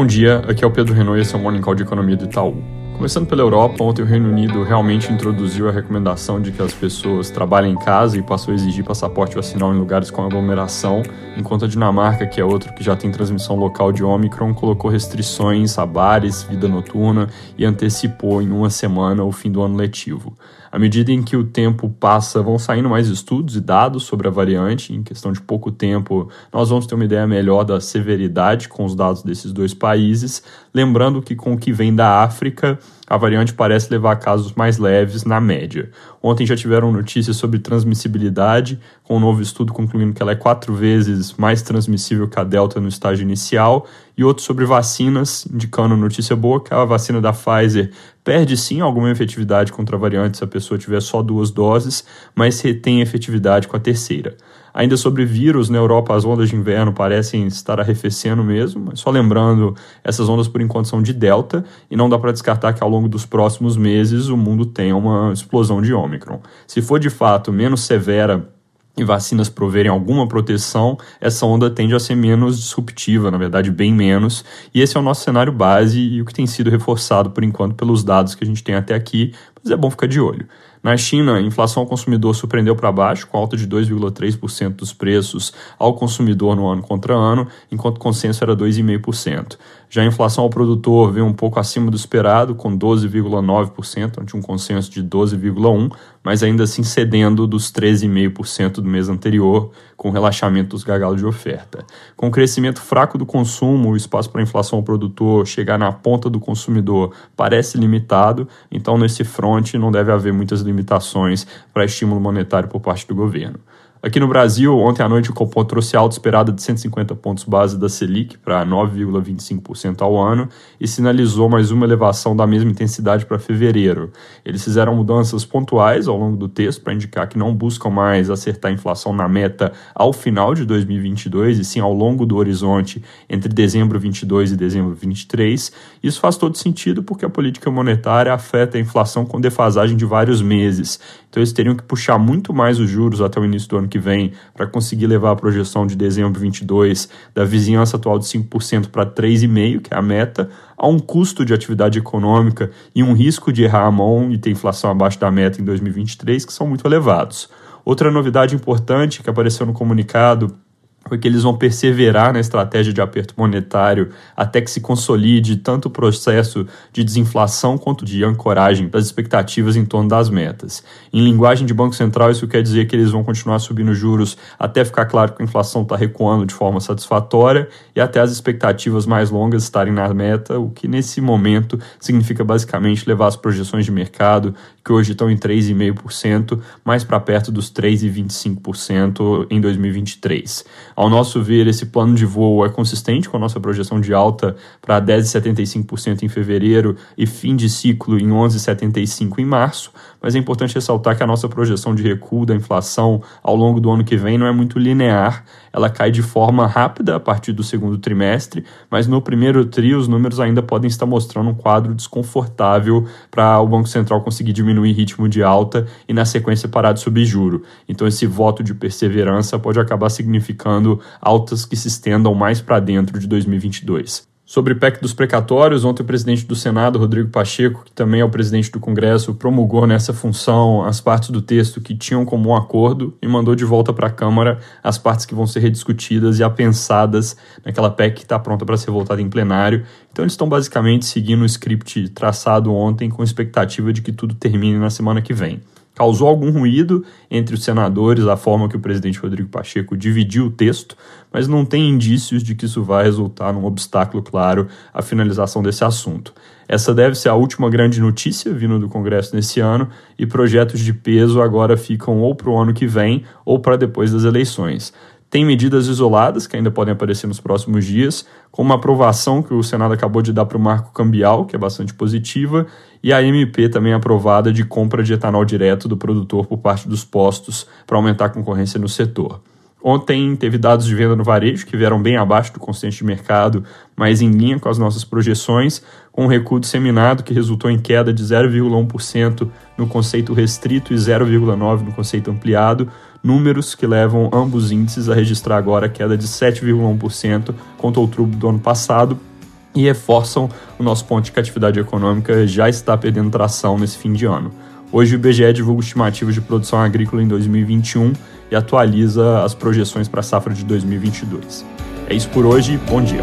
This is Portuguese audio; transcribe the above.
Bom dia, aqui é o Pedro Renault e esse é o Morning Call de Economia do Itaú. Começando pela Europa, ontem o Reino Unido realmente introduziu a recomendação de que as pessoas trabalhem em casa e passou a exigir passaporte vacinal em lugares com aglomeração, enquanto a Dinamarca, que é outro que já tem transmissão local de Omicron, colocou restrições a bares, vida noturna e antecipou em uma semana o fim do ano letivo. À medida em que o tempo passa, vão saindo mais estudos e dados sobre a variante. Em questão de pouco tempo, nós vamos ter uma ideia melhor da severidade com os dados desses dois países. Lembrando que, com o que vem da África, a variante parece levar a casos mais leves na média. Ontem já tiveram notícias sobre transmissibilidade, com um novo estudo concluindo que ela é quatro vezes mais transmissível que a Delta no estágio inicial, e outro sobre vacinas, indicando notícia boa que a vacina da Pfizer perde sim alguma efetividade contra a variante se a pessoa tiver só duas doses, mas retém efetividade com a terceira. Ainda sobre vírus, na Europa as ondas de inverno parecem estar arrefecendo mesmo, mas só lembrando, essas ondas por enquanto são de delta e não dá para descartar que ao longo dos próximos meses o mundo tenha uma explosão de Ômicron. Se for de fato menos severa e vacinas proverem alguma proteção, essa onda tende a ser menos disruptiva, na verdade, bem menos. E esse é o nosso cenário base e o que tem sido reforçado por enquanto pelos dados que a gente tem até aqui, mas é bom ficar de olho. Na China, a inflação ao consumidor surpreendeu para baixo, com alta de 2,3% dos preços ao consumidor no ano contra ano, enquanto o consenso era 2,5%. Já a inflação ao produtor veio um pouco acima do esperado, com 12,9%, ante um consenso de 12,1%, mas ainda assim cedendo dos 13,5% do mês anterior, com relaxamento dos gargalos de oferta. Com o crescimento fraco do consumo, o espaço para a inflação ao produtor chegar na ponta do consumidor parece limitado, então nesse front não deve haver muitas limitações para estímulo monetário por parte do governo. Aqui no Brasil, ontem à noite o Copom trouxe alta esperada de 150 pontos base da Selic para 9,25% ao ano e sinalizou mais uma elevação da mesma intensidade para fevereiro. Eles fizeram mudanças pontuais ao longo do texto para indicar que não buscam mais acertar a inflação na meta ao final de 2022 e sim ao longo do horizonte entre dezembro 22 e dezembro 23. Isso faz todo sentido porque a política monetária afeta a inflação com defasagem de vários meses. Então eles teriam que puxar muito mais os juros até o início do ano que vem para conseguir levar a projeção de dezembro 22 da vizinhança atual de 5% para 3,5%, que é a meta, a um custo de atividade econômica e um risco de errar a mão e ter inflação abaixo da meta em 2023, que são muito elevados. Outra novidade importante que apareceu no comunicado foi que eles vão perseverar na estratégia de aperto monetário até que se consolide tanto o processo de desinflação quanto de ancoragem das expectativas em torno das metas. Em linguagem de Banco Central, isso quer dizer que eles vão continuar subindo juros até ficar claro que a inflação está recuando de forma satisfatória e até as expectativas mais longas estarem na meta, o que nesse momento significa basicamente levar as projeções de mercado, que hoje estão em 3,5%, mais para perto dos 3,25% em 2023. Ao nosso ver, esse plano de voo é consistente com a nossa projeção de alta para 10,75% em fevereiro e fim de ciclo em 11,75% em março, mas é importante ressaltar que a nossa projeção de recuo da inflação ao longo do ano que vem não é muito linear, ela cai de forma rápida a partir do segundo trimestre, mas no primeiro tri os números ainda podem estar mostrando um quadro desconfortável para o Banco Central conseguir diminuir ritmo de alta e na sequência parar de subir juro. Então esse voto de perseverança pode acabar significando altas que se estendam mais para dentro de 2022. Sobre o PEC dos precatórios, ontem o presidente do Senado, Rodrigo Pacheco, que também é o presidente do Congresso, promulgou nessa função as partes do texto que tinham como um acordo e mandou de volta para a Câmara as partes que vão ser rediscutidas e apensadas naquela PEC que está pronta para ser votada em plenário. Então eles estão basicamente seguindo o script traçado ontem com expectativa de que tudo termine na semana que vem causou algum ruído entre os senadores a forma que o presidente Rodrigo Pacheco dividiu o texto, mas não tem indícios de que isso vai resultar num obstáculo claro à finalização desse assunto. Essa deve ser a última grande notícia vindo do Congresso nesse ano e projetos de peso agora ficam ou para o ano que vem ou para depois das eleições. Tem medidas isoladas que ainda podem aparecer nos próximos dias, como uma aprovação que o Senado acabou de dar para o marco cambial, que é bastante positiva, e a MP também aprovada de compra de etanol direto do produtor por parte dos postos para aumentar a concorrência no setor. Ontem teve dados de venda no varejo que vieram bem abaixo do consenso de mercado, mas em linha com as nossas projeções, com um recuo disseminado que resultou em queda de 0,1% no conceito restrito e 0,9% no conceito ampliado, números que levam ambos índices a registrar agora queda de 7,1% contra outubro do ano passado, e reforçam o nosso ponto de que a atividade econômica já está perdendo tração nesse fim de ano. Hoje o IBGE divulga estimativas de produção agrícola em 2021 e atualiza as projeções para a safra de 2022. É isso por hoje, bom dia.